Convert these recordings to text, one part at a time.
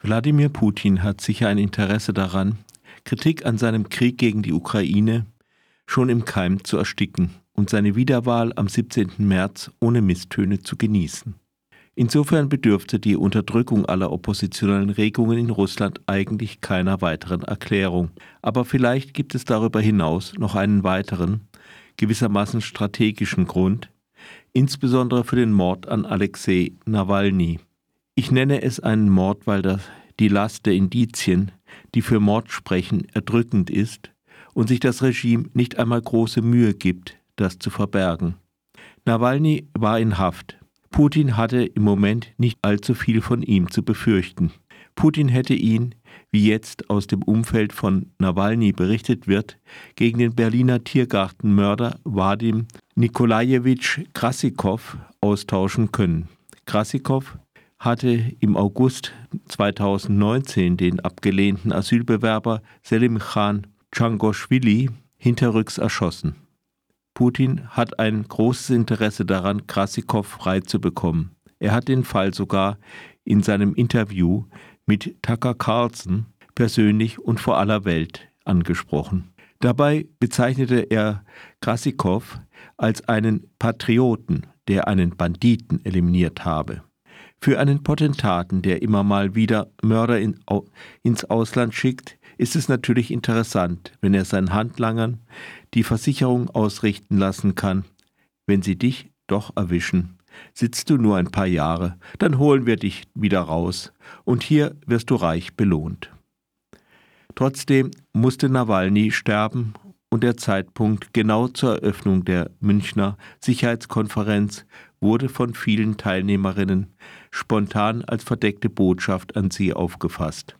Wladimir Putin hat sicher ein Interesse daran, Kritik an seinem Krieg gegen die Ukraine schon im Keim zu ersticken und seine Wiederwahl am 17. März ohne Misstöne zu genießen. Insofern bedürfte die Unterdrückung aller oppositionellen Regungen in Russland eigentlich keiner weiteren Erklärung. Aber vielleicht gibt es darüber hinaus noch einen weiteren, gewissermaßen strategischen Grund, insbesondere für den Mord an Alexei Nawalny. Ich nenne es einen Mord, weil das, die Last der Indizien, die für Mord sprechen, erdrückend ist und sich das Regime nicht einmal große Mühe gibt, das zu verbergen. Nawalny war in Haft, Putin hatte im Moment nicht allzu viel von ihm zu befürchten. Putin hätte ihn, wie jetzt aus dem Umfeld von Nawalny berichtet wird, gegen den Berliner Tiergartenmörder Vadim Nikolajewitsch Krassikow austauschen können. Krassikow hatte im August 2019 den abgelehnten Asylbewerber Selim Khan Changoshvili hinterrücks erschossen. Putin hat ein großes Interesse daran, Krassikow freizubekommen. Er hat den Fall sogar in seinem Interview mit Tucker Carlson persönlich und vor aller Welt angesprochen. Dabei bezeichnete er Krassikow als einen Patrioten, der einen Banditen eliminiert habe. Für einen Potentaten, der immer mal wieder Mörder in, ins Ausland schickt, ist es natürlich interessant, wenn er seinen Handlangern die Versicherung ausrichten lassen kann, wenn sie dich doch erwischen. Sitzt du nur ein paar Jahre, dann holen wir dich wieder raus, und hier wirst du reich belohnt. Trotzdem musste Nawalny sterben und der Zeitpunkt genau zur Eröffnung der Münchner Sicherheitskonferenz wurde von vielen Teilnehmerinnen spontan als verdeckte Botschaft an sie aufgefasst.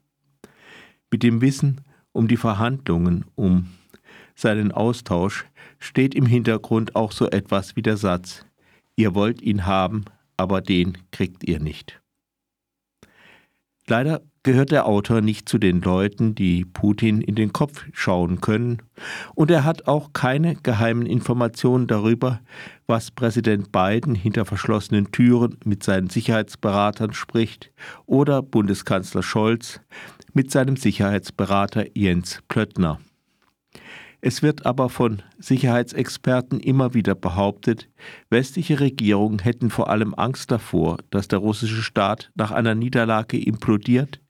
Mit dem Wissen um die Verhandlungen um seinen Austausch steht im Hintergrund auch so etwas wie der Satz Ihr wollt ihn haben, aber den kriegt ihr nicht. Leider gehört der Autor nicht zu den Leuten, die Putin in den Kopf schauen können, und er hat auch keine geheimen Informationen darüber, was Präsident Biden hinter verschlossenen Türen mit seinen Sicherheitsberatern spricht oder Bundeskanzler Scholz mit seinem Sicherheitsberater Jens Plöttner. Es wird aber von Sicherheitsexperten immer wieder behauptet, westliche Regierungen hätten vor allem Angst davor, dass der russische Staat nach einer Niederlage implodiert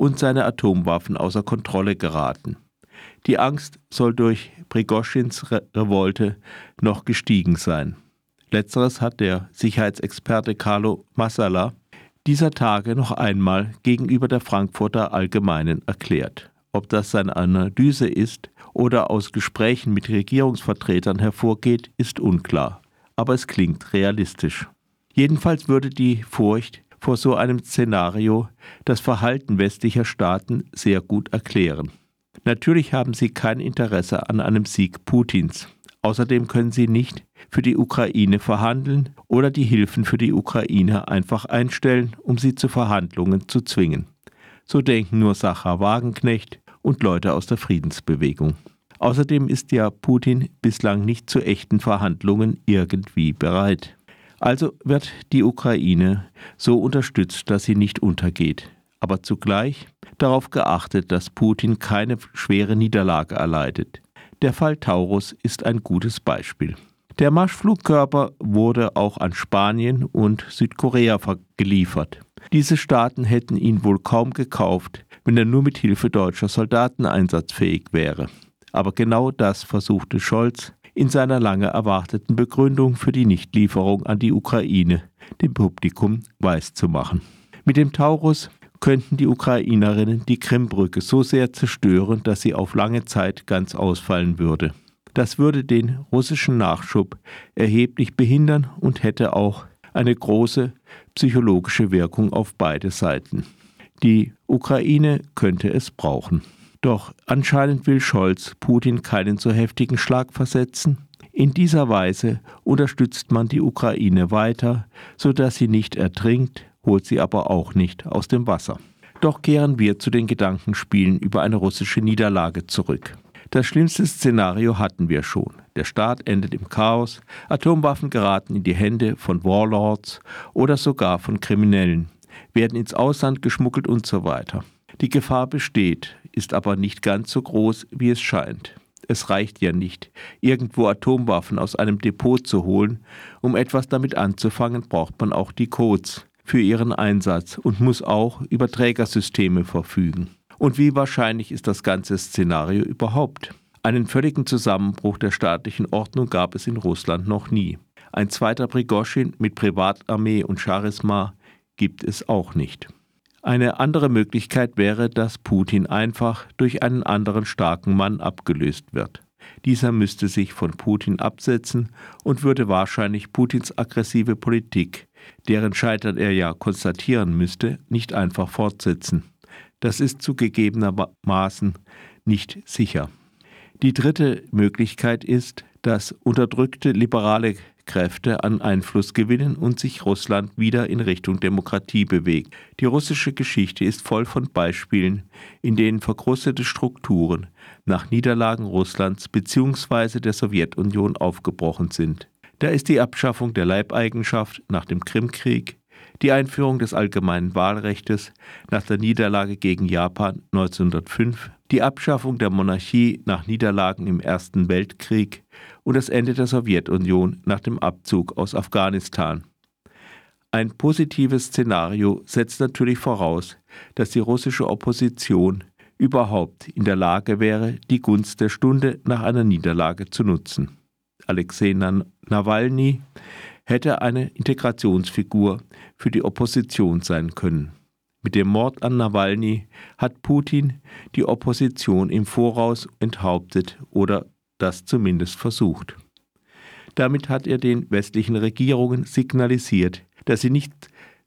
und seine Atomwaffen außer Kontrolle geraten. Die Angst soll durch Prigoschins Re Revolte noch gestiegen sein. Letzteres hat der Sicherheitsexperte Carlo Massala dieser Tage noch einmal gegenüber der Frankfurter Allgemeinen erklärt. Ob das seine Analyse ist oder aus Gesprächen mit Regierungsvertretern hervorgeht, ist unklar, aber es klingt realistisch. Jedenfalls würde die Furcht vor so einem Szenario das Verhalten westlicher Staaten sehr gut erklären. Natürlich haben sie kein Interesse an einem Sieg Putins. Außerdem können sie nicht für die Ukraine verhandeln oder die Hilfen für die Ukraine einfach einstellen, um sie zu Verhandlungen zu zwingen. So denken nur Sacha Wagenknecht und Leute aus der Friedensbewegung. Außerdem ist ja Putin bislang nicht zu echten Verhandlungen irgendwie bereit. Also wird die Ukraine so unterstützt, dass sie nicht untergeht, aber zugleich darauf geachtet, dass Putin keine schwere Niederlage erleidet. Der Fall Taurus ist ein gutes Beispiel. Der Marschflugkörper wurde auch an Spanien und Südkorea geliefert. Diese Staaten hätten ihn wohl kaum gekauft, wenn er nur mit Hilfe deutscher Soldaten einsatzfähig wäre. Aber genau das versuchte Scholz in seiner lange erwarteten Begründung für die Nichtlieferung an die Ukraine dem Publikum weiszumachen. Mit dem Taurus könnten die Ukrainerinnen die Krimbrücke so sehr zerstören, dass sie auf lange Zeit ganz ausfallen würde. Das würde den russischen Nachschub erheblich behindern und hätte auch eine große psychologische Wirkung auf beide Seiten. Die Ukraine könnte es brauchen. Doch anscheinend will Scholz Putin keinen so heftigen Schlag versetzen. In dieser Weise unterstützt man die Ukraine weiter, sodass sie nicht ertrinkt, holt sie aber auch nicht aus dem Wasser. Doch kehren wir zu den Gedankenspielen über eine russische Niederlage zurück. Das schlimmste Szenario hatten wir schon. Der Staat endet im Chaos, Atomwaffen geraten in die Hände von Warlords oder sogar von Kriminellen. werden ins Ausland geschmuggelt und so weiter. Die Gefahr besteht, ist aber nicht ganz so groß, wie es scheint. Es reicht ja nicht, irgendwo Atomwaffen aus einem Depot zu holen. Um etwas damit anzufangen, braucht man auch die Codes für ihren Einsatz und muss auch über Trägersysteme verfügen. Und wie wahrscheinlich ist das ganze Szenario überhaupt? Einen völligen Zusammenbruch der staatlichen Ordnung gab es in Russland noch nie. Ein zweiter Prigoschin mit Privatarmee und Charisma gibt es auch nicht. Eine andere Möglichkeit wäre, dass Putin einfach durch einen anderen starken Mann abgelöst wird. Dieser müsste sich von Putin absetzen und würde wahrscheinlich Putins aggressive Politik, deren Scheitern er ja konstatieren müsste, nicht einfach fortsetzen. Das ist zugegebenermaßen nicht sicher. Die dritte Möglichkeit ist, dass unterdrückte liberale Kräfte an Einfluss gewinnen und sich Russland wieder in Richtung Demokratie bewegt. Die russische Geschichte ist voll von Beispielen, in denen verkrustete Strukturen nach Niederlagen Russlands bzw. der Sowjetunion aufgebrochen sind. Da ist die Abschaffung der Leibeigenschaft nach dem Krimkrieg, die Einführung des allgemeinen Wahlrechts nach der Niederlage gegen Japan 1905, die Abschaffung der Monarchie nach Niederlagen im Ersten Weltkrieg und das Ende der Sowjetunion nach dem Abzug aus Afghanistan. Ein positives Szenario setzt natürlich voraus, dass die russische Opposition überhaupt in der Lage wäre, die Gunst der Stunde nach einer Niederlage zu nutzen. Alexei Nawalny hätte eine Integrationsfigur für die Opposition sein können. Mit dem Mord an Nawalny hat Putin die Opposition im Voraus enthauptet oder das zumindest versucht. Damit hat er den westlichen Regierungen signalisiert, dass sie nicht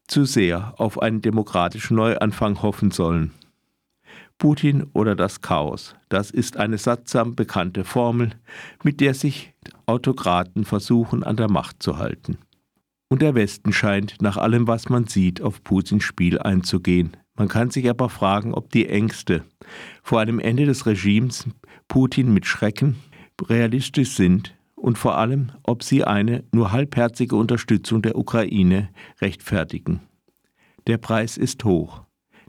zu sehr auf einen demokratischen Neuanfang hoffen sollen. Putin oder das Chaos, das ist eine sattsam bekannte Formel, mit der sich Autokraten versuchen an der Macht zu halten. Und der Westen scheint, nach allem, was man sieht, auf Putins Spiel einzugehen. Man kann sich aber fragen, ob die Ängste vor einem Ende des Regimes Putin mit Schrecken realistisch sind und vor allem, ob sie eine nur halbherzige Unterstützung der Ukraine rechtfertigen. Der Preis ist hoch.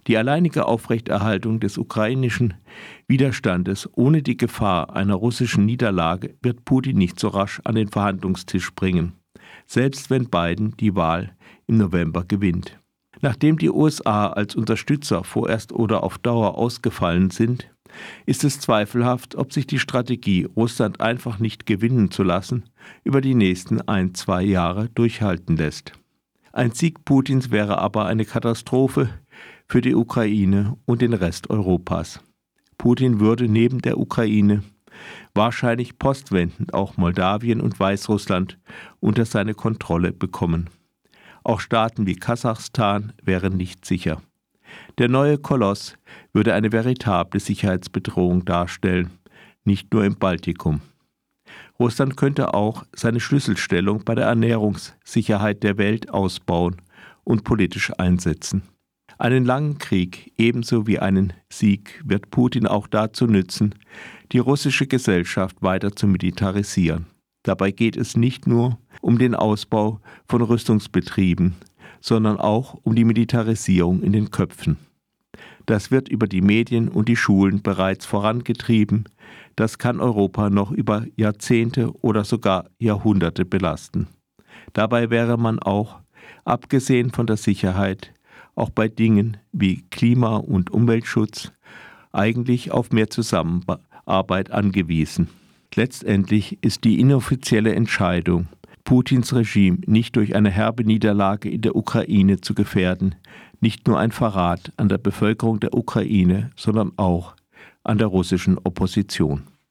Die alleinige Aufrechterhaltung des ukrainischen Widerstandes ohne die Gefahr einer russischen Niederlage wird Putin nicht so rasch an den Verhandlungstisch bringen, selbst wenn Biden die Wahl im November gewinnt. Nachdem die USA als Unterstützer vorerst oder auf Dauer ausgefallen sind, ist es zweifelhaft, ob sich die Strategie, Russland einfach nicht gewinnen zu lassen, über die nächsten ein, zwei Jahre durchhalten lässt. Ein Sieg Putins wäre aber eine Katastrophe für die Ukraine und den Rest Europas. Putin würde neben der Ukraine wahrscheinlich postwendend auch Moldawien und Weißrussland unter seine Kontrolle bekommen. Auch Staaten wie Kasachstan wären nicht sicher. Der neue Koloss würde eine veritable Sicherheitsbedrohung darstellen, nicht nur im Baltikum. Russland könnte auch seine Schlüsselstellung bei der Ernährungssicherheit der Welt ausbauen und politisch einsetzen. Einen langen Krieg ebenso wie einen Sieg wird Putin auch dazu nützen, die russische Gesellschaft weiter zu militarisieren. Dabei geht es nicht nur um den Ausbau von Rüstungsbetrieben, sondern auch um die Militarisierung in den Köpfen. Das wird über die Medien und die Schulen bereits vorangetrieben. Das kann Europa noch über Jahrzehnte oder sogar Jahrhunderte belasten. Dabei wäre man auch, abgesehen von der Sicherheit, auch bei Dingen wie Klima- und Umweltschutz eigentlich auf mehr Zusammenarbeit angewiesen. Letztendlich ist die inoffizielle Entscheidung, Putins Regime nicht durch eine herbe Niederlage in der Ukraine zu gefährden, nicht nur ein Verrat an der Bevölkerung der Ukraine, sondern auch an der russischen Opposition.